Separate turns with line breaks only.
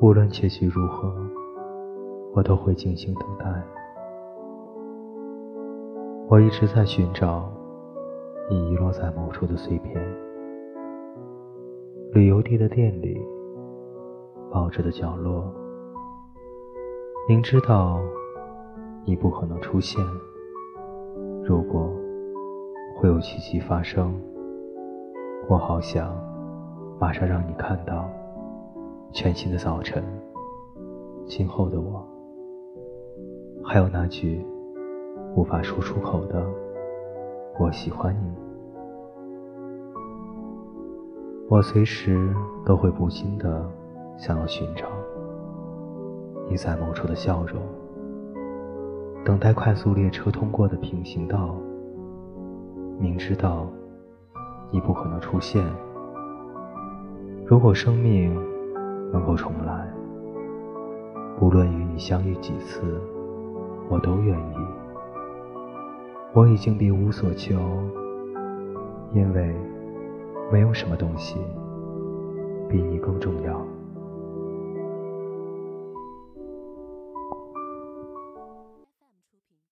无论结局如何，我都会静静等待。我一直在寻找你遗落在某处的碎片。旅游地的店里，报纸的角落，明知道你不可能出现。如果会有奇迹发生，我好想马上让你看到全新的早晨。今后的我，还有那句无法说出口的“我喜欢你”，我随时都会不禁的想要寻找你在某处的笑容。等待快速列车通过的平行道，明知道你不可能出现。如果生命重来，无论与你相遇几次，我都愿意。我已经别无所求，因为没有什么东西比你更重要。